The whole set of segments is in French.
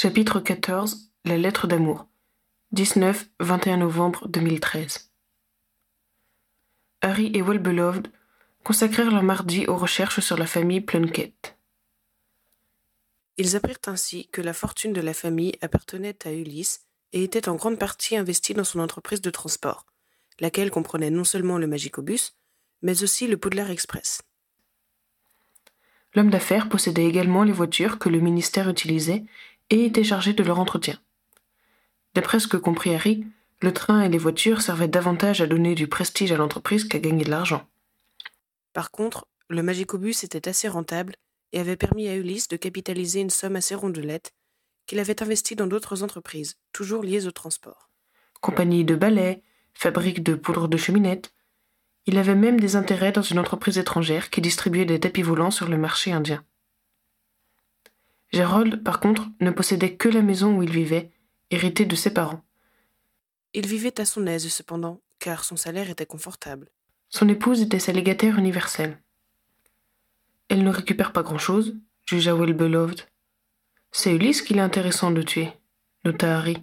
Chapitre 14 La lettre d'amour 19-21 novembre 2013 Harry et Well-Beloved consacrèrent leur mardi aux recherches sur la famille Plunkett. Ils apprirent ainsi que la fortune de la famille appartenait à Ulysse et était en grande partie investie dans son entreprise de transport, laquelle comprenait non seulement le Magicobus, mais aussi le Poudlard Express. L'homme d'affaires possédait également les voitures que le ministère utilisait et était chargé de leur entretien. D'après ce que comprit Harry, le train et les voitures servaient davantage à donner du prestige à l'entreprise qu'à gagner de l'argent. Par contre, le Magicobus était assez rentable et avait permis à Ulysse de capitaliser une somme assez rondelette qu'il avait investie dans d'autres entreprises, toujours liées au transport. Compagnie de balais, fabrique de poudre de cheminette. Il avait même des intérêts dans une entreprise étrangère qui distribuait des tapis volants sur le marché indien. Gérold, par contre, ne possédait que la maison où il vivait, héritée de ses parents. Il vivait à son aise cependant, car son salaire était confortable. Son épouse était sa légataire universelle. Elle ne récupère pas grand-chose, jugea Well-Beloved. C'est Ulysse qu'il est intéressant de tuer, nota Harry.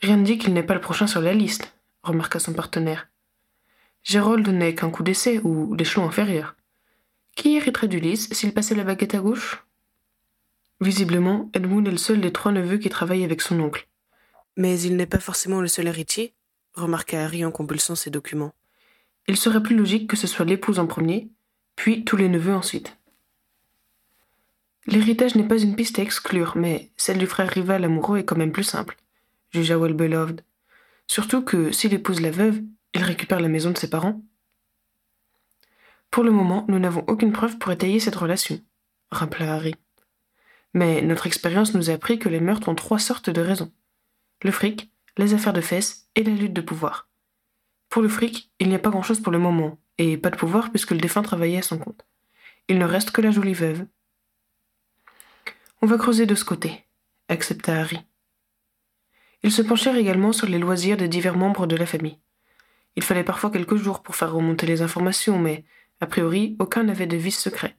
Rien ne dit qu'il n'est pas le prochain sur la liste, remarqua son partenaire. Gérold n'est qu'un coup d'essai ou l'échelon inférieur. Qui hériterait d'Ulysse s'il passait la baguette à gauche? Visiblement, Edmund est le seul des trois neveux qui travaille avec son oncle. Mais il n'est pas forcément le seul héritier, remarqua Harry en compulsant ses documents. Il serait plus logique que ce soit l'épouse en premier, puis tous les neveux ensuite. L'héritage n'est pas une piste à exclure, mais celle du frère rival amoureux est quand même plus simple, jugea Well-Beloved. Surtout que s'il épouse la veuve, il récupère la maison de ses parents. Pour le moment, nous n'avons aucune preuve pour étayer cette relation, rappela Harry. Mais notre expérience nous a appris que les meurtres ont trois sortes de raisons. Le fric, les affaires de fesses et la lutte de pouvoir. Pour le fric, il n'y a pas grand-chose pour le moment, et pas de pouvoir puisque le défunt travaillait à son compte. Il ne reste que la jolie veuve. On va creuser de ce côté, accepta Harry. Ils se penchèrent également sur les loisirs des divers membres de la famille. Il fallait parfois quelques jours pour faire remonter les informations, mais, a priori, aucun n'avait de vice secret.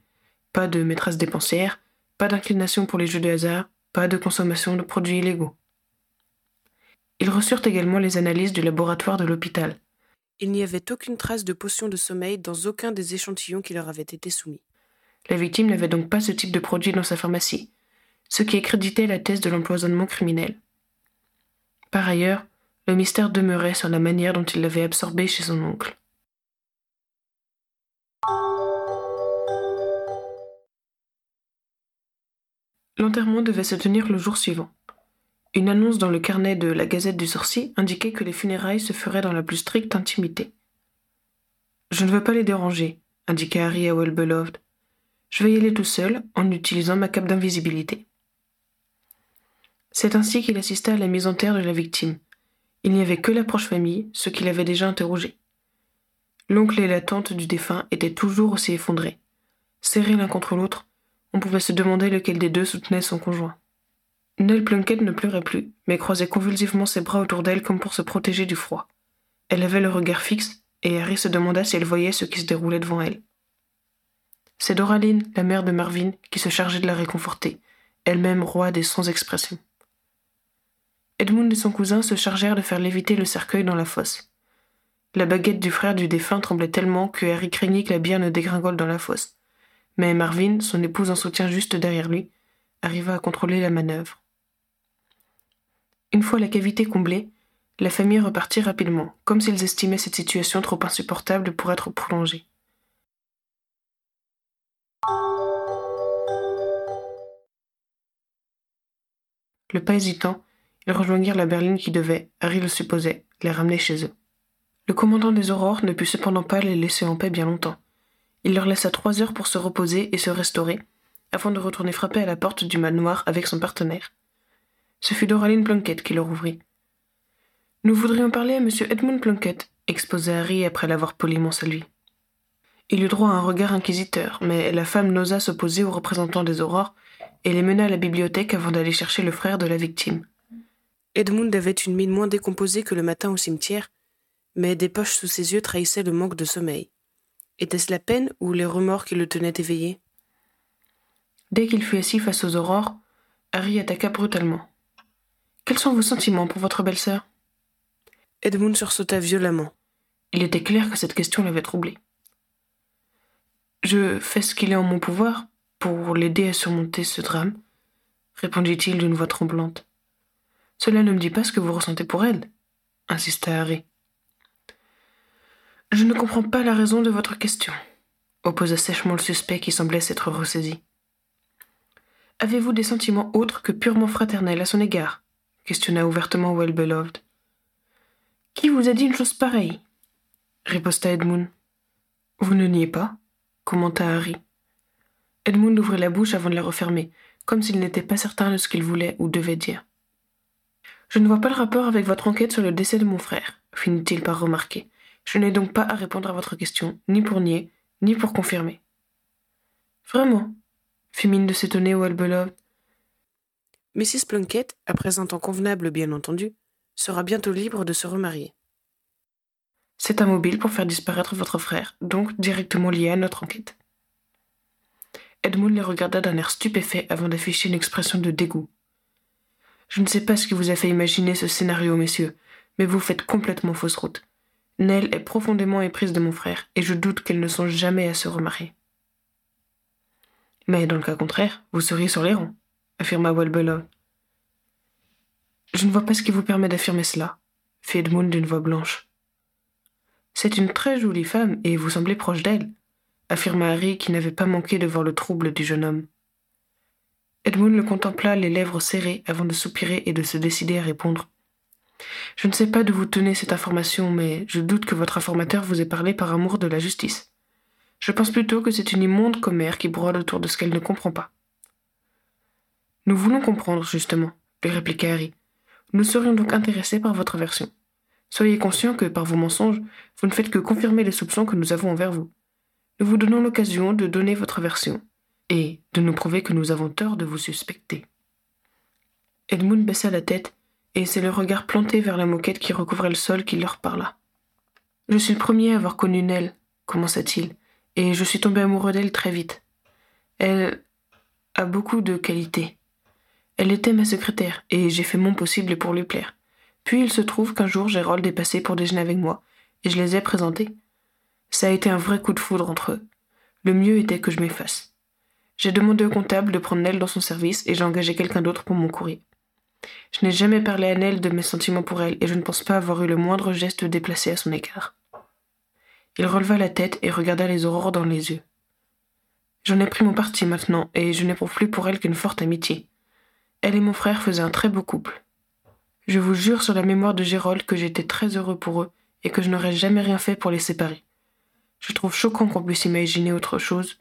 Pas de maîtresse dépensière, pas d'inclination pour les jeux de hasard, pas de consommation de produits illégaux. Ils reçurent également les analyses du laboratoire de l'hôpital. Il n'y avait aucune trace de potion de sommeil dans aucun des échantillons qui leur avaient été soumis. La victime n'avait donc pas ce type de produit dans sa pharmacie, ce qui accréditait la thèse de l'empoisonnement criminel. Par ailleurs, le mystère demeurait sur la manière dont il l'avait absorbé chez son oncle. L'enterrement devait se tenir le jour suivant. Une annonce dans le carnet de la Gazette du Sorcier indiquait que les funérailles se feraient dans la plus stricte intimité. Je ne veux pas les déranger, indiqua Harry à Well-Beloved. Je vais y aller tout seul, en utilisant ma cape d'invisibilité. C'est ainsi qu'il assista à la mise en terre de la victime. Il n'y avait que la proche famille, ceux qui l'avaient déjà interrogé. L'oncle et la tante du défunt étaient toujours aussi effondrés. Serrés l'un contre l'autre, on pouvait se demander lequel des deux soutenait son conjoint. Nell Plunkett ne pleurait plus, mais croisait convulsivement ses bras autour d'elle comme pour se protéger du froid. Elle avait le regard fixe, et Harry se demanda si elle voyait ce qui se déroulait devant elle. C'est Doraline, la mère de Marvin, qui se chargeait de la réconforter, elle-même roi des sans expression. Edmund et son cousin se chargèrent de faire léviter le cercueil dans la fosse. La baguette du frère du défunt tremblait tellement que Harry craignit que la bière ne dégringole dans la fosse mais Marvin, son épouse en soutien juste derrière lui, arriva à contrôler la manœuvre. Une fois la cavité comblée, la famille repartit rapidement, comme s'ils estimaient cette situation trop insupportable pour être prolongée. Le pas hésitant, ils rejoignirent la berline qui devait, Harry le supposait, les ramener chez eux. Le commandant des aurores ne put cependant pas les laisser en paix bien longtemps. Il leur laissa trois heures pour se reposer et se restaurer, afin de retourner frapper à la porte du manoir avec son partenaire. Ce fut Doraline Plunkett qui leur ouvrit. Nous voudrions parler à M. Edmund Plunkett, exposa Harry après l'avoir poliment salué. Il eut droit à un regard inquisiteur, mais la femme n'osa s'opposer aux représentants des aurores et les mena à la bibliothèque avant d'aller chercher le frère de la victime. Edmund avait une mine moins décomposée que le matin au cimetière, mais des poches sous ses yeux trahissaient le manque de sommeil. Était-ce la peine ou les remords qui le tenaient éveillé? Dès qu'il fut assis face aux aurores, Harry attaqua brutalement. Quels sont vos sentiments pour votre belle-sœur? Edmund sursauta violemment. Il était clair que cette question l'avait troublé. Je fais ce qu'il est en mon pouvoir pour l'aider à surmonter ce drame, répondit-il d'une voix tremblante. Cela ne me dit pas ce que vous ressentez pour elle, insista Harry. Je ne comprends pas la raison de votre question, opposa sèchement le suspect qui semblait s'être ressaisi. Avez-vous des sentiments autres que purement fraternels à son égard? questionna ouvertement Well-Beloved. Qui vous a dit une chose pareille? riposta Edmund. Vous ne niez pas commenta Harry. Edmund ouvrit la bouche avant de la refermer, comme s'il n'était pas certain de ce qu'il voulait ou devait dire. Je ne vois pas le rapport avec votre enquête sur le décès de mon frère, finit-il par remarquer. Je n'ai donc pas à répondre à votre question, ni pour nier, ni pour confirmer. Vraiment fit mine de s'étonner Well-Beloved. Mrs. Plunkett, après un temps convenable bien entendu, sera bientôt libre de se remarier. C'est un mobile pour faire disparaître votre frère, donc directement lié à notre enquête. Edmund les regarda d'un air stupéfait avant d'afficher une expression de dégoût. Je ne sais pas ce qui vous a fait imaginer ce scénario, messieurs, mais vous faites complètement fausse route. Nell est profondément éprise de mon frère, et je doute qu'elle ne songe jamais à se remarier. Mais dans le cas contraire, vous seriez sur les rangs, affirma Walbelov. Je ne vois pas ce qui vous permet d'affirmer cela, fit Edmund d'une voix blanche. C'est une très jolie femme, et vous semblez proche d'elle, affirma Harry qui n'avait pas manqué de voir le trouble du jeune homme. Edmund le contempla les lèvres serrées avant de soupirer et de se décider à répondre. Je ne sais pas d'où vous tenez cette information, mais je doute que votre informateur vous ait parlé par amour de la justice. Je pense plutôt que c'est une immonde commère qui brode autour de ce qu'elle ne comprend pas. Nous voulons comprendre, justement, lui répliqua Harry. Nous serions donc intéressés par votre version. Soyez conscient que, par vos mensonges, vous ne faites que confirmer les soupçons que nous avons envers vous. Nous vous donnons l'occasion de donner votre version, et de nous prouver que nous avons tort de vous suspecter. Edmund baissa la tête et c'est le regard planté vers la moquette qui recouvrait le sol qui leur parla. Je suis le premier à avoir connu Nell, commença-t-il, et je suis tombé amoureux d'elle très vite. Elle a beaucoup de qualités. Elle était ma secrétaire, et j'ai fait mon possible pour lui plaire. Puis il se trouve qu'un jour Gérald est passé pour déjeuner avec moi, et je les ai présentés. Ça a été un vrai coup de foudre entre eux. Le mieux était que je m'efface. J'ai demandé au comptable de prendre Nell dans son service et j'ai engagé quelqu'un d'autre pour mon courrier. Je n'ai jamais parlé à Nell de mes sentiments pour elle, et je ne pense pas avoir eu le moindre geste déplacé à son égard. Il releva la tête et regarda les aurores dans les yeux. J'en ai pris mon parti maintenant, et je n'éprouve plus pour elle qu'une forte amitié. Elle et mon frère faisaient un très beau couple. Je vous jure sur la mémoire de Gérold que j'étais très heureux pour eux et que je n'aurais jamais rien fait pour les séparer. Je trouve choquant qu'on puisse imaginer autre chose,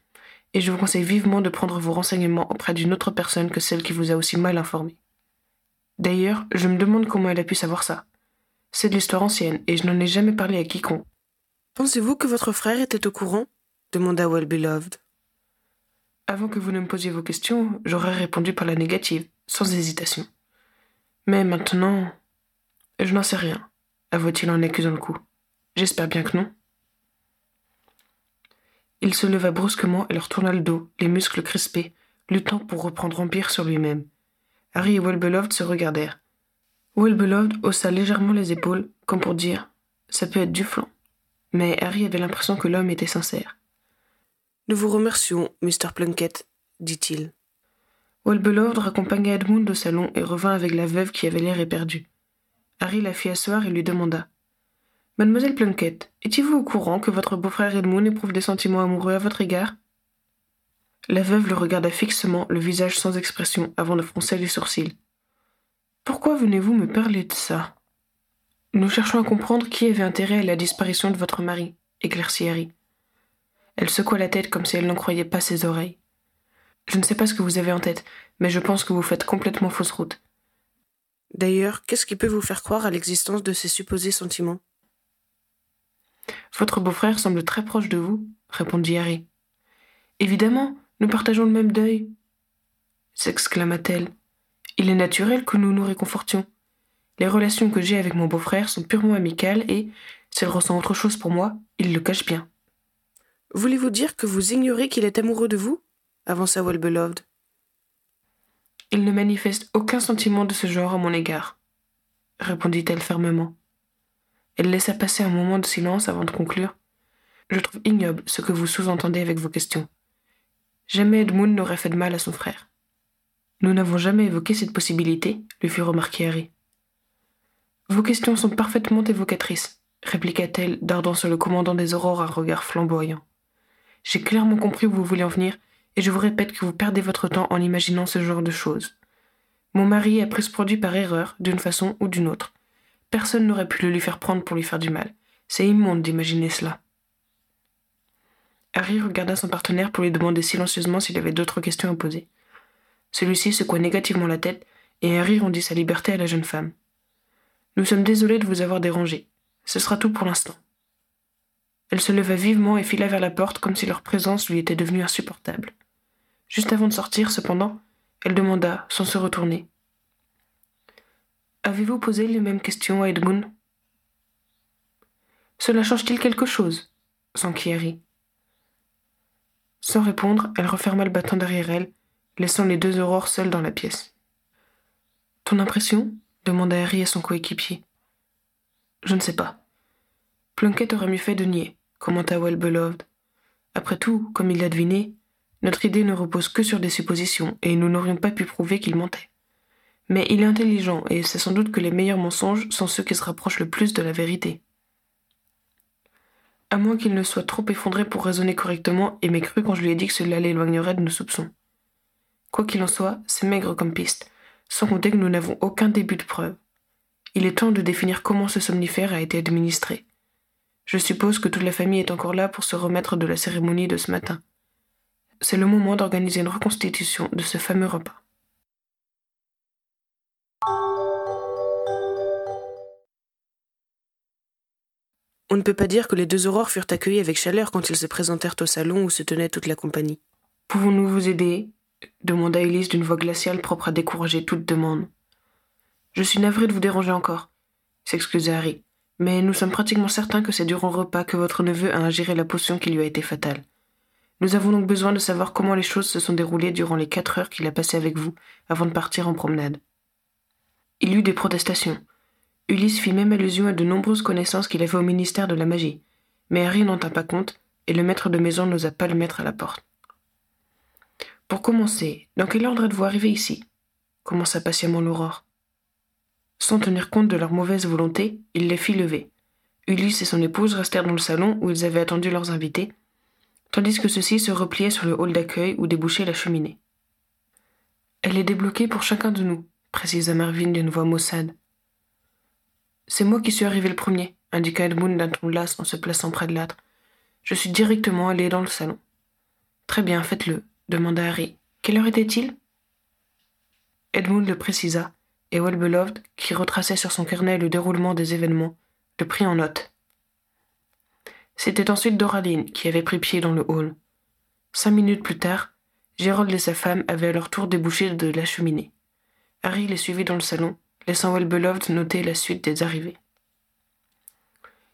et je vous conseille vivement de prendre vos renseignements auprès d'une autre personne que celle qui vous a aussi mal informé. D'ailleurs, je me demande comment elle a pu savoir ça. C'est de l'histoire ancienne, et je n'en ai jamais parlé à quiconque. Pensez-vous que votre frère était au courant? demanda Well-Beloved. Avant que vous ne me posiez vos questions, j'aurais répondu par la négative, sans hésitation. Mais maintenant, je n'en sais rien, avoua-t-il en accusant le cou. J'espère bien que non. Il se leva brusquement et leur tourna le dos, les muscles crispés, luttant pour reprendre empire sur lui-même. Harry et Wellbeloved se regardèrent. Wellbeloved haussa légèrement les épaules, comme pour dire Ça peut être du flanc. Mais Harry avait l'impression que l'homme était sincère. Nous vous remercions, Mr. Plunkett, dit-il. Wellbeloved raccompagna Edmund au salon et revint avec la veuve qui avait l'air éperdue. Harry la fit asseoir et lui demanda Mademoiselle Plunkett, étiez-vous au courant que votre beau-frère Edmund éprouve des sentiments amoureux à votre égard? La veuve le regarda fixement, le visage sans expression, avant de froncer les sourcils. Pourquoi venez-vous me parler de ça? Nous cherchons à comprendre qui avait intérêt à la disparition de votre mari, éclaircit Harry. Elle secoua la tête comme si elle n'en croyait pas ses oreilles. Je ne sais pas ce que vous avez en tête, mais je pense que vous faites complètement fausse route. D'ailleurs, qu'est-ce qui peut vous faire croire à l'existence de ces supposés sentiments? Votre beau-frère semble très proche de vous, répondit Harry. Évidemment, nous partageons le même deuil. s'exclama-t-elle. Il est naturel que nous nous réconfortions. Les relations que j'ai avec mon beau-frère sont purement amicales et, s'il ressent autre chose pour moi, il le cache bien. Voulez-vous dire que vous ignorez qu'il est amoureux de vous? avança Well-Beloved. Il ne manifeste aucun sentiment de ce genre à mon égard, répondit-elle fermement. Elle laissa passer un moment de silence avant de conclure. Je trouve ignoble ce que vous sous-entendez avec vos questions. Jamais Edmund n'aurait fait de mal à son frère. Nous n'avons jamais évoqué cette possibilité, lui fit remarquer Harry. Vos questions sont parfaitement évocatrices, répliqua-t-elle, dardant sur le commandant des aurores un regard flamboyant. J'ai clairement compris où vous voulez en venir, et je vous répète que vous perdez votre temps en imaginant ce genre de choses. Mon mari a pris ce produit par erreur, d'une façon ou d'une autre. Personne n'aurait pu le lui faire prendre pour lui faire du mal. C'est immonde d'imaginer cela. Harry regarda son partenaire pour lui demander silencieusement s'il avait d'autres questions à poser. Celui-ci secoua négativement la tête, et Harry rendit sa liberté à la jeune femme. Nous sommes désolés de vous avoir dérangé. Ce sera tout pour l'instant. Elle se leva vivement et fila vers la porte comme si leur présence lui était devenue insupportable. Juste avant de sortir, cependant, elle demanda, sans se retourner. Avez-vous posé les mêmes questions à Edmund? Cela change-t-il quelque chose? s'enquit Harry. Sans répondre, elle referma le bâton derrière elle, laissant les deux aurores seules dans la pièce. Ton impression? demanda Harry à son coéquipier. Je ne sais pas. Plunkett aurait mieux fait de nier, commenta Well Beloved. Après tout, comme il l'a deviné, notre idée ne repose que sur des suppositions, et nous n'aurions pas pu prouver qu'il mentait. Mais il est intelligent, et c'est sans doute que les meilleurs mensonges sont ceux qui se rapprochent le plus de la vérité à moins qu'il ne soit trop effondré pour raisonner correctement et m'ait cru quand je lui ai dit que cela l'éloignerait de nos soupçons. Quoi qu'il en soit, c'est maigre comme piste, sans compter que nous n'avons aucun début de preuve. Il est temps de définir comment ce somnifère a été administré. Je suppose que toute la famille est encore là pour se remettre de la cérémonie de ce matin. C'est le moment d'organiser une reconstitution de ce fameux repas. On ne peut pas dire que les deux aurores furent accueillis avec chaleur quand ils se présentèrent au salon où se tenait toute la compagnie. Pouvons-nous vous aider? demanda Élise d'une voix glaciale propre à décourager toute demande. Je suis navré de vous déranger encore, s'excusa Harry, mais nous sommes pratiquement certains que c'est durant le repas que votre neveu a ingéré la potion qui lui a été fatale. Nous avons donc besoin de savoir comment les choses se sont déroulées durant les quatre heures qu'il a passées avec vous avant de partir en promenade. Il eut des protestations, Ulysse fit même allusion à de nombreuses connaissances qu'il avait au ministère de la magie, mais Harry n'en tint pas compte, et le maître de maison n'osa pas le mettre à la porte. Pour commencer, dans quel ordre êtes-vous arrivé ici? commença patiemment l'aurore. Sans tenir compte de leur mauvaise volonté, il les fit lever. Ulysse et son épouse restèrent dans le salon où ils avaient attendu leurs invités, tandis que ceux-ci se repliaient sur le hall d'accueil où débouchait la cheminée. Elle est débloquée pour chacun de nous, précisa Marvin d'une voix maussade. C'est moi qui suis arrivé le premier, indiqua Edmund d'un ton las en se plaçant près de l'âtre. Je suis directement allé dans le salon. Très bien, faites-le, demanda Harry. Quelle heure était-il? Edmund le précisa, et Wellbeloved, qui retraçait sur son carnet le déroulement des événements, le prit en note. C'était ensuite Doraline qui avait pris pied dans le hall. Cinq minutes plus tard, Gérald et sa femme avaient à leur tour débouché de la cheminée. Harry les suivit dans le salon, laissant Well-Beloved noter la suite des arrivées.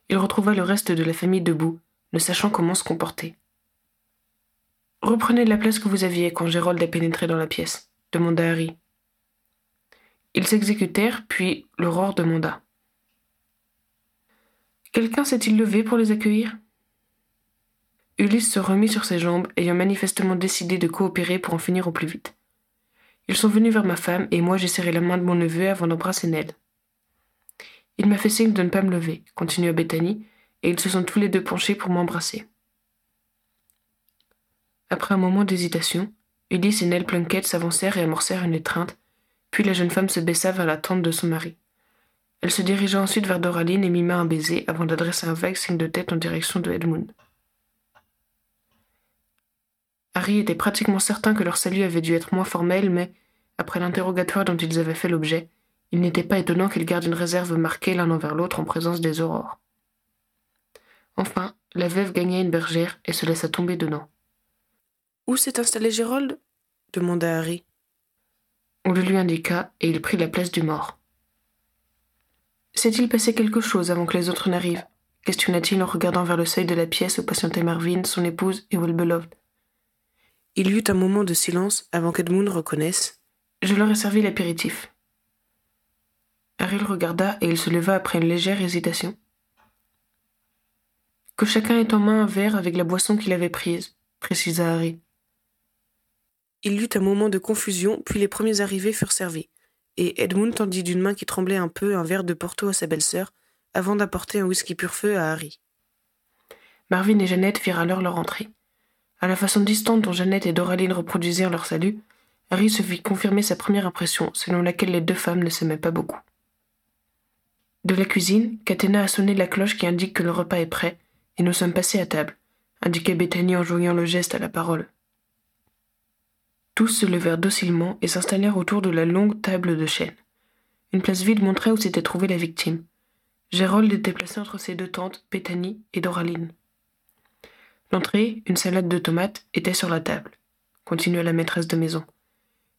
Il retrouva le reste de la famille debout, ne sachant comment se comporter. Reprenez la place que vous aviez quand Gérold a pénétré dans la pièce, demanda Harry. Ils s'exécutèrent, puis l'aurore demanda. Quelqu'un s'est-il levé pour les accueillir? Ulysse se remit sur ses jambes, ayant manifestement décidé de coopérer pour en finir au plus vite. Ils sont venus vers ma femme, et moi j'ai serré la main de mon neveu avant d'embrasser Ned. Il m'a fait signe de ne pas me lever, continua Bethany, et ils se sont tous les deux penchés pour m'embrasser. Après un moment d'hésitation, Ulysse et Nell Plunkett s'avancèrent et amorcèrent une étreinte, puis la jeune femme se baissa vers la tente de son mari. Elle se dirigea ensuite vers Doraline et mima un baiser avant d'adresser un vague signe de tête en direction de Edmund. Harry était pratiquement certain que leur salut avait dû être moins formel, mais, après l'interrogatoire dont ils avaient fait l'objet, il n'était pas étonnant qu'ils gardent une réserve marquée l'un envers l'autre en présence des aurores. Enfin, la veuve gagna une bergère et se laissa tomber dedans. Où s'est installé Gérold demanda Harry. On le lui indiqua et il prit la place du mort. S'est-il passé quelque chose avant que les autres n'arrivent? questionna-t-il en regardant vers le seuil de la pièce où patientaient Marvin, son épouse et Well Beloved. Il y eut un moment de silence avant qu'Edmund reconnaisse, Je leur ai servi l'apéritif. Harry le regarda et il se leva après une légère hésitation. Que chacun ait en main un verre avec la boisson qu'il avait prise, précisa Harry. Il y eut un moment de confusion, puis les premiers arrivés furent servis, et Edmund tendit d'une main qui tremblait un peu un verre de Porto à sa belle-sœur, avant d'apporter un whisky pur feu à Harry. Marvin et Jeannette firent alors leur entrée. À la façon distante dont Jeannette et Doraline reproduisirent leur salut, Harry se fit confirmer sa première impression, selon laquelle les deux femmes ne s'aimaient pas beaucoup. De la cuisine, Catena a sonné la cloche qui indique que le repas est prêt, et nous sommes passés à table, indiquait Bethany en joignant le geste à la parole. Tous se levèrent docilement et s'installèrent autour de la longue table de chêne. Une place vide montrait où s'était trouvée la victime. Gérold était placé entre ses deux tantes, Bethany et Doraline. L'entrée, une salade de tomates, était sur la table, continua la maîtresse de maison.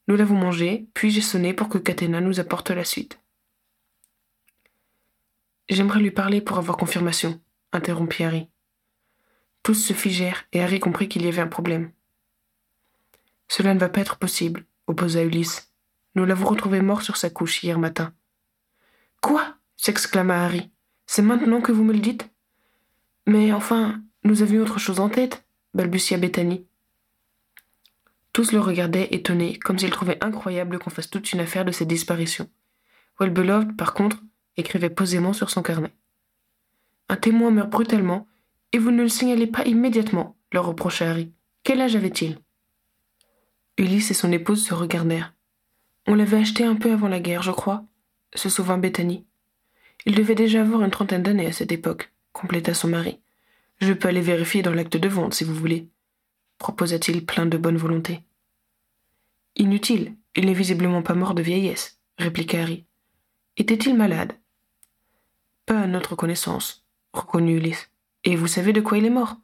Nous l'avons mangée, puis j'ai sonné pour que Catena nous apporte la suite. J'aimerais lui parler pour avoir confirmation, interrompit Harry. Tous se figèrent et Harry comprit qu'il y avait un problème. Cela ne va pas être possible, opposa Ulysse. Nous l'avons retrouvé mort sur sa couche hier matin. Quoi? s'exclama Harry. C'est maintenant que vous me le dites? Mais enfin, nous avions autre chose en tête, balbutia Bethany. Tous le regardaient étonnés, comme s'ils trouvaient incroyable qu'on fasse toute une affaire de cette disparition. Wellbeloved, par contre, écrivait posément sur son carnet. Un témoin meurt brutalement, et vous ne le signalez pas immédiatement, leur reprocha Harry. Quel âge avait-il? Ulysse et son épouse se regardèrent. On l'avait acheté un peu avant la guerre, je crois, se souvint Bethany. Il devait déjà avoir une trentaine d'années à cette époque, compléta son mari. Je peux aller vérifier dans l'acte de vente, si vous voulez, proposa-t-il plein de bonne volonté. Inutile, il n'est visiblement pas mort de vieillesse, répliqua Harry. Était-il malade? Pas à notre connaissance, reconnut Ulysse. Et vous savez de quoi il est mort?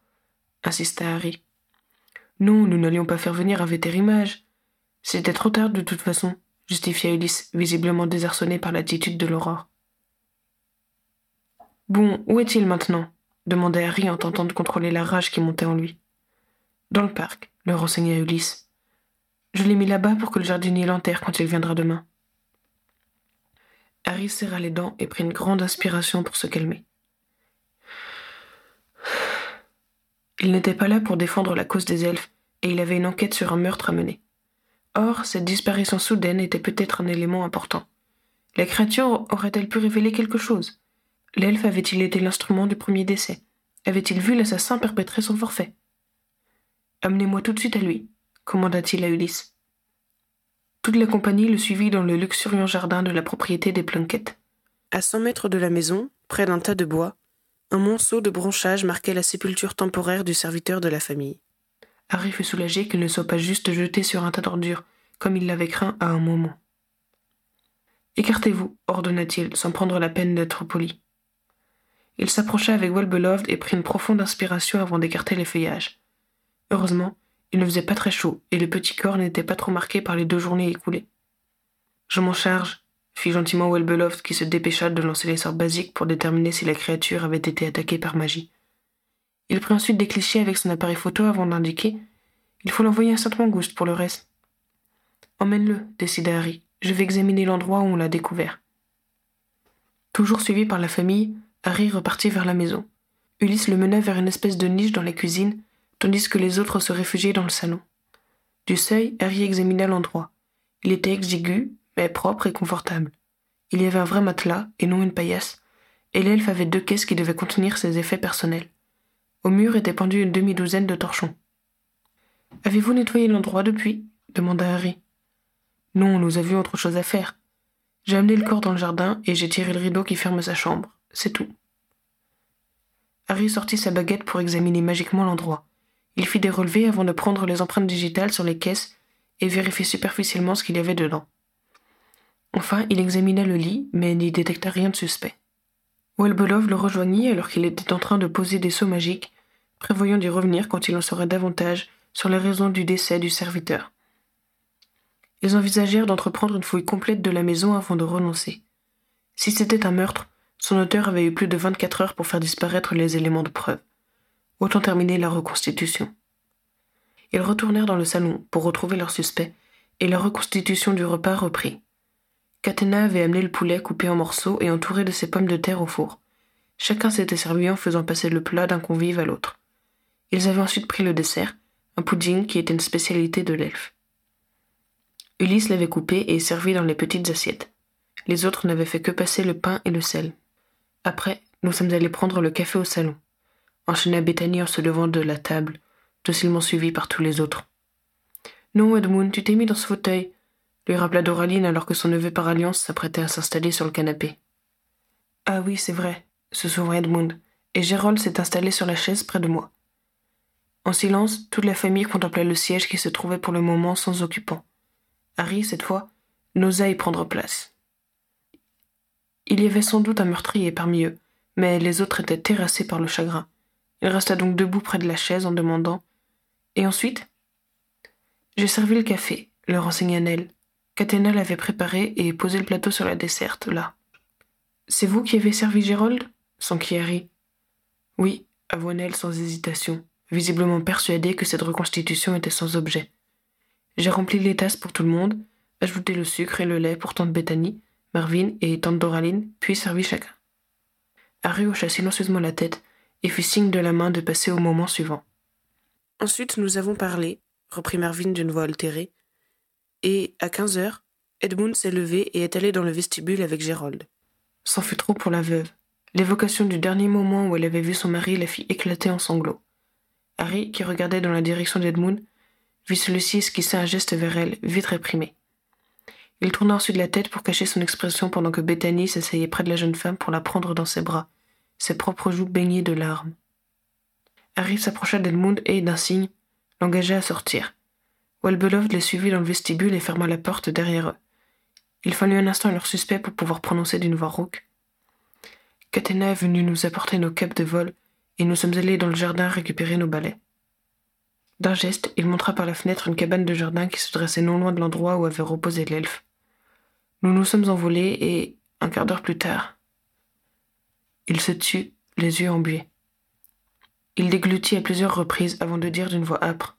insista Harry. Non, nous n'allions pas faire venir un vétérimage. C'était trop tard de toute façon, justifia Ulysse, visiblement désarçonné par l'attitude de l'aurore. Bon, où est-il maintenant? Demanda Harry en tentant de contrôler la rage qui montait en lui. Dans le parc, le renseigna Ulysse. Je l'ai mis là-bas pour que le jardinier l'enterre quand il viendra demain. Harry serra les dents et prit une grande inspiration pour se calmer. Il n'était pas là pour défendre la cause des elfes, et il avait une enquête sur un meurtre à mener. Or, cette disparition soudaine était peut-être un élément important. La créature aurait-elle pu révéler quelque chose? L'elfe avait-il été l'instrument du premier décès? Avait-il vu l'assassin perpétrer son forfait? Amenez-moi tout de suite à lui, commanda-t-il à Ulysse. Toute la compagnie le suivit dans le luxuriant jardin de la propriété des Plunkett. À cent mètres de la maison, près d'un tas de bois, un monceau de branchages marquait la sépulture temporaire du serviteur de la famille. Harry fut soulagé qu'il ne soit pas juste jeté sur un tas d'ordures, comme il l'avait craint à un moment. Écartez-vous, ordonna-t-il, sans prendre la peine d'être poli. Il s'approcha avec Wellbeloved et prit une profonde inspiration avant d'écarter les feuillages. Heureusement, il ne faisait pas très chaud, et le petit corps n'était pas trop marqué par les deux journées écoulées. Je m'en charge, fit gentiment Wellbeloved qui se dépêcha de lancer les sorts basiques pour déterminer si la créature avait été attaquée par magie. Il prit ensuite des clichés avec son appareil photo avant d'indiquer Il faut l'envoyer à Sainte-Mangouste pour le reste. Emmène-le, décida Harry. Je vais examiner l'endroit où on l'a découvert. Toujours suivi par la famille, Harry repartit vers la maison. Ulysse le mena vers une espèce de niche dans la cuisine, tandis que les autres se réfugiaient dans le salon. Du seuil, Harry examina l'endroit. Il était exigu, mais propre et confortable. Il y avait un vrai matelas, et non une paillasse, et l'elfe avait deux caisses qui devaient contenir ses effets personnels. Au mur était pendue une demi-douzaine de torchons. Avez-vous nettoyé l'endroit depuis? demanda Harry. Non, nous avions autre chose à faire. J'ai amené le corps dans le jardin et j'ai tiré le rideau qui ferme sa chambre. C'est tout. Harry sortit sa baguette pour examiner magiquement l'endroit. Il fit des relevés avant de prendre les empreintes digitales sur les caisses et vérifier superficiellement ce qu'il y avait dedans. Enfin, il examina le lit, mais n'y détecta rien de suspect. Welbelov le rejoignit alors qu'il était en train de poser des sauts magiques, prévoyant d'y revenir quand il en saurait davantage sur les raisons du décès du serviteur. Ils envisagèrent d'entreprendre une fouille complète de la maison avant de renoncer. Si c'était un meurtre, son auteur avait eu plus de vingt-quatre heures pour faire disparaître les éléments de preuve. Autant terminer la reconstitution. Ils retournèrent dans le salon pour retrouver leur suspect et la reconstitution du repas reprit. Katena avait amené le poulet coupé en morceaux et entouré de ses pommes de terre au four. Chacun s'était servi en faisant passer le plat d'un convive à l'autre. Ils avaient ensuite pris le dessert, un pudding qui était une spécialité de l'elfe. Ulysse l'avait coupé et servi dans les petites assiettes. Les autres n'avaient fait que passer le pain et le sel. Après, nous sommes allés prendre le café au salon. Enchaîna Bethany en se levant de la table, docilement suivie par tous les autres. Non, Edmund, tu t'es mis dans ce fauteuil, lui rappela Doraline alors que son neveu par alliance s'apprêtait à s'installer sur le canapé. Ah oui, c'est vrai, se souvint Edmund, et Gérald s'est installé sur la chaise près de moi. En silence, toute la famille contemplait le siège qui se trouvait pour le moment sans occupant. Harry, cette fois, n'osa y prendre place. Il y avait sans doute un meurtrier parmi eux, mais les autres étaient terrassés par le chagrin. Il resta donc debout près de la chaise en demandant Et ensuite? J'ai servi le café, le renseigna Nell. Catena l'avait préparé et posé le plateau sur la desserte, là. C'est vous qui avez servi Gérold s'enquit Harry. Oui, avoua Nell sans hésitation, visiblement persuadée que cette reconstitution était sans objet. J'ai rempli les tasses pour tout le monde, ajouté le sucre et le lait pour tante Bethany, Marvin et tante Doraline, puis servi chacun. Harry hocha silencieusement la tête et fit signe de la main de passer au moment suivant. Ensuite, nous avons parlé, reprit Marvin d'une voix altérée, et, à quinze heures, Edmund s'est levé et est allé dans le vestibule avec Gérold. C'en fut trop pour la veuve. L'évocation du dernier moment où elle avait vu son mari la fit éclater en sanglots. Harry, qui regardait dans la direction d'Edmund, vit celui-ci esquisser un geste vers elle, vite réprimé. Il tourna ensuite la tête pour cacher son expression pendant que Bethany s'asseyait près de la jeune femme pour la prendre dans ses bras, ses propres joues baignées de larmes. Harry s'approcha d'Edmund et, d'un signe, l'engagea à sortir. Welbeloved les suivit dans le vestibule et ferma la porte derrière eux. Il fallut un instant à leur suspect pour pouvoir prononcer d'une voix rauque. Catena est venu nous apporter nos capes de vol, et nous sommes allés dans le jardin récupérer nos balais. D'un geste, il montra par la fenêtre une cabane de jardin qui se dressait non loin de l'endroit où avait reposé l'elfe. Nous nous sommes envolés et, un quart d'heure plus tard, il se tut, les yeux embués. Il déglutit à plusieurs reprises avant de dire d'une voix âpre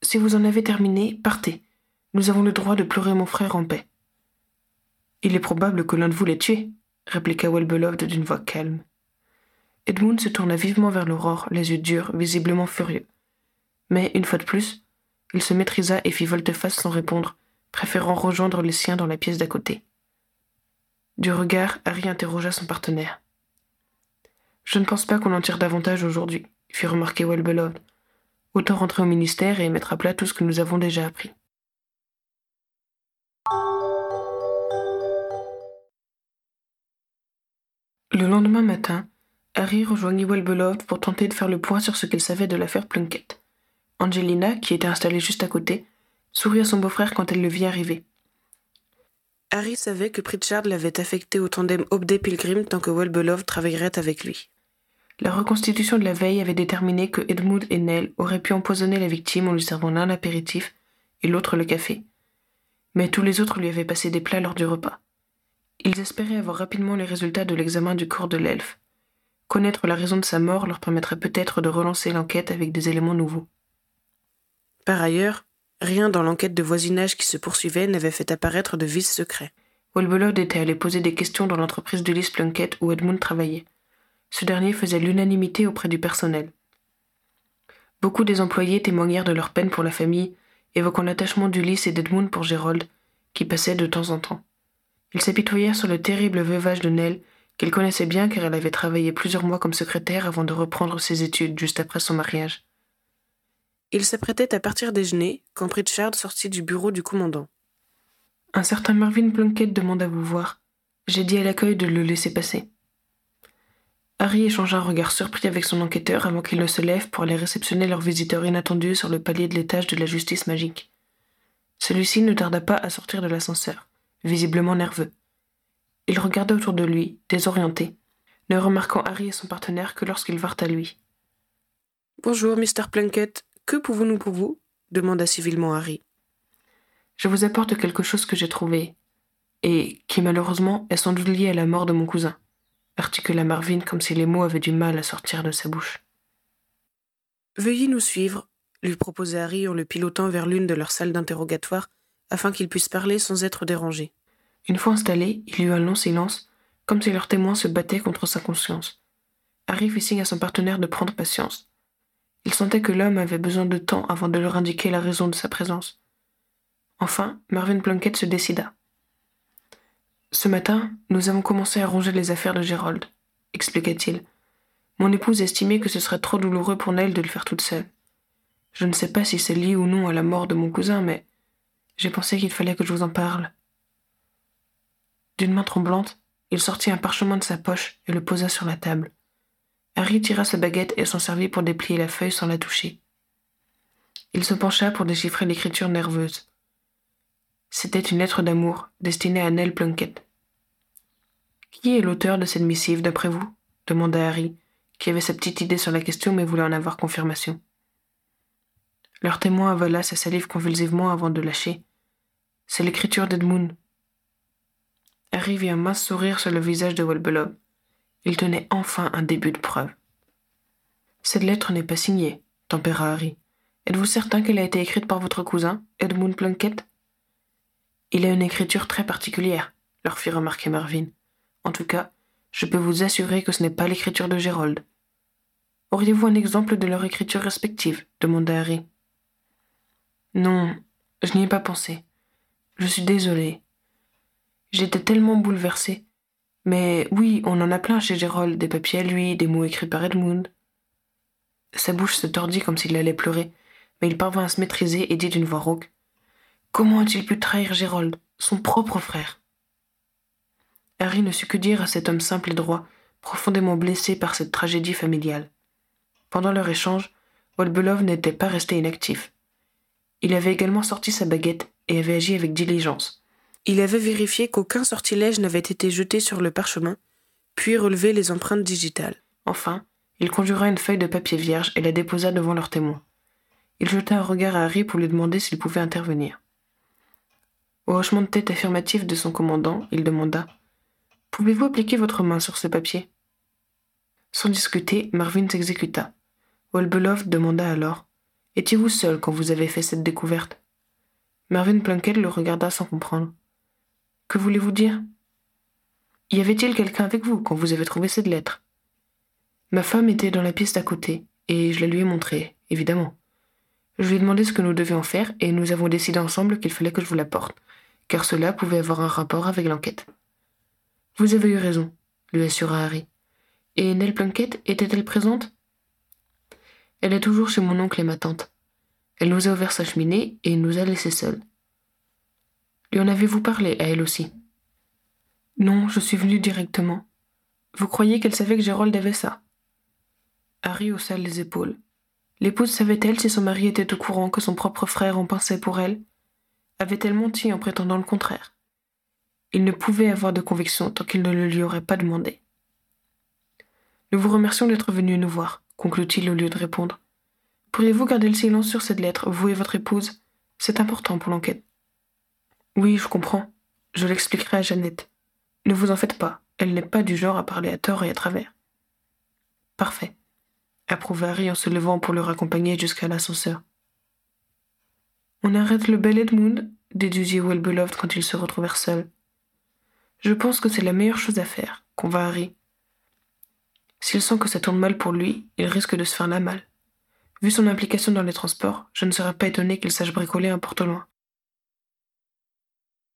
Si vous en avez terminé, partez. Nous avons le droit de pleurer mon frère en paix. Il est probable que l'un de vous l'ait tué, répliqua Welbeloved d'une voix calme. Edmund se tourna vivement vers l'aurore, les yeux durs, visiblement furieux. Mais, une fois de plus, il se maîtrisa et fit volte-face sans répondre, préférant rejoindre les siens dans la pièce d'à côté. Du regard, Harry interrogea son partenaire. Je ne pense pas qu'on en tire davantage aujourd'hui, fit remarquer Welbeloved. Autant rentrer au ministère et mettre à plat tout ce que nous avons déjà appris. Le lendemain matin, Harry rejoignit Welbeloved pour tenter de faire le point sur ce qu'il savait de l'affaire Plunkett. Angelina, qui était installée juste à côté, sourit à son beau-frère quand elle le vit arriver. Harry savait que Pritchard l'avait affecté au tandem Hobday-Pilgrim tant que Welbeloved travaillerait avec lui. La reconstitution de la veille avait déterminé que Edmund et Nell auraient pu empoisonner la victime en lui servant l'un l'apéritif et l'autre le café. Mais tous les autres lui avaient passé des plats lors du repas. Ils espéraient avoir rapidement les résultats de l'examen du corps de l'elfe. Connaître la raison de sa mort leur permettrait peut-être de relancer l'enquête avec des éléments nouveaux. Par ailleurs, rien dans l'enquête de voisinage qui se poursuivait n'avait fait apparaître de vices secrets. Wolbelod était allé poser des questions dans l'entreprise d'Ulysse Plunkett où Edmund travaillait. Ce dernier faisait l'unanimité auprès du personnel. Beaucoup des employés témoignèrent de leur peine pour la famille, évoquant l'attachement d'Ulysse et d'Edmund pour Gérold, qui passait de temps en temps. Ils s'apitoyèrent sur le terrible veuvage de Nell, qu'ils connaissaient bien car elle avait travaillé plusieurs mois comme secrétaire avant de reprendre ses études juste après son mariage. Il s'apprêtait à partir déjeuner quand Pritchard sortit du bureau du commandant. Un certain Marvin Plunkett demande à vous voir. J'ai dit à l'accueil de le laisser passer. Harry échangea un regard surpris avec son enquêteur avant qu'il ne se lève pour aller réceptionner leur visiteur inattendu sur le palier de l'étage de la justice magique. Celui-ci ne tarda pas à sortir de l'ascenseur, visiblement nerveux. Il regarda autour de lui, désorienté, ne remarquant Harry et son partenaire que lorsqu'ils vinrent à lui. Bonjour, Mr. Plunkett. Que pouvons-nous pour vous? demanda civilement Harry. Je vous apporte quelque chose que j'ai trouvé, et qui malheureusement est sans doute lié à la mort de mon cousin, articula Marvin comme si les mots avaient du mal à sortir de sa bouche. Veuillez nous suivre, lui proposait Harry en le pilotant vers l'une de leurs salles d'interrogatoire afin qu'ils puissent parler sans être dérangés. Une fois installés, il y eut un long silence, comme si leur témoin se battait contre sa conscience. Harry fit signe à son partenaire de prendre patience. Il sentait que l'homme avait besoin de temps avant de leur indiquer la raison de sa présence. Enfin, Marvin Plunkett se décida. Ce matin, nous avons commencé à ranger les affaires de Gérald, expliqua-t-il. Mon épouse estimait que ce serait trop douloureux pour Nell de le faire toute seule. Je ne sais pas si c'est lié ou non à la mort de mon cousin, mais j'ai pensé qu'il fallait que je vous en parle. D'une main tremblante, il sortit un parchemin de sa poche et le posa sur la table. Harry tira sa baguette et s'en servit pour déplier la feuille sans la toucher. Il se pencha pour déchiffrer l'écriture nerveuse. C'était une lettre d'amour destinée à Nell Plunkett. Qui est l'auteur de cette missive, d'après vous? demanda Harry, qui avait sa petite idée sur la question mais voulait en avoir confirmation. Leur témoin avala sa salive convulsivement avant de lâcher. C'est l'écriture d'Edmund. Harry vit un mince sourire sur le visage de. Il tenait enfin un début de preuve. Cette lettre n'est pas signée, tempéra Harry. Êtes-vous certain qu'elle a été écrite par votre cousin, Edmund Plunkett? Il a une écriture très particulière, leur fit remarquer Marvin. En tout cas, je peux vous assurer que ce n'est pas l'écriture de Gérald. Auriez-vous un exemple de leur écriture respective? demanda Harry. Non, je n'y ai pas pensé. Je suis désolé. J'étais tellement bouleversé. Mais oui, on en a plein chez Gérald, des papiers à lui, des mots écrits par Edmund. Sa bouche se tordit comme s'il allait pleurer, mais il parvint à se maîtriser et dit d'une voix rauque. Comment a-t-il pu trahir Gérald, son propre frère? Harry ne sut que dire à cet homme simple et droit, profondément blessé par cette tragédie familiale. Pendant leur échange, Wolbelov n'était pas resté inactif. Il avait également sorti sa baguette et avait agi avec diligence. Il avait vérifié qu'aucun sortilège n'avait été jeté sur le parchemin, puis relevé les empreintes digitales. Enfin, il conjura une feuille de papier vierge et la déposa devant leur témoin. Il jeta un regard à Harry pour lui demander s'il pouvait intervenir. Au hochement de tête affirmatif de son commandant, il demanda Pouvez-vous appliquer votre main sur ce papier? Sans discuter, Marvin s'exécuta. Wolbeloff demanda alors Étiez-vous seul quand vous avez fait cette découverte? Marvin Plunkett le regarda sans comprendre. Que voulez-vous dire? Y avait-il quelqu'un avec vous quand vous avez trouvé cette lettre? Ma femme était dans la pièce d'à côté, et je la lui ai montrée, évidemment. Je lui ai demandé ce que nous devions faire, et nous avons décidé ensemble qu'il fallait que je vous la porte, car cela pouvait avoir un rapport avec l'enquête. Vous avez eu raison, lui assura Harry. Et Nell Plunkett était-elle présente? Elle est toujours chez mon oncle et ma tante. Elle nous a ouvert sa cheminée et nous a laissés seuls. Lui en avez-vous parlé à elle aussi? Non, je suis venu directement. Vous croyez qu'elle savait que Gérald avait ça? Harry haussa les épaules. L'épouse savait-elle si son mari était au courant que son propre frère en pensait pour elle? Avait-elle menti en prétendant le contraire? Il ne pouvait avoir de conviction tant qu'il ne le lui aurait pas demandé. Nous vous remercions d'être venu nous voir, conclut-il au lieu de répondre. Pourriez-vous garder le silence sur cette lettre, vous et votre épouse? C'est important pour l'enquête. Oui, je comprends. Je l'expliquerai à Jeannette. Ne vous en faites pas, elle n'est pas du genre à parler à tort et à travers. Parfait, approuva Harry en se levant pour le raccompagner jusqu'à l'ascenseur. On arrête le bel Edmund, déduisit Welbeloved quand ils se retrouvèrent seuls. Je pense que c'est la meilleure chose à faire, convint Harry. S'il sent que ça tourne mal pour lui, il risque de se faire la mal. Vu son implication dans les transports, je ne serais pas étonné qu'il sache bricoler un porte-loin.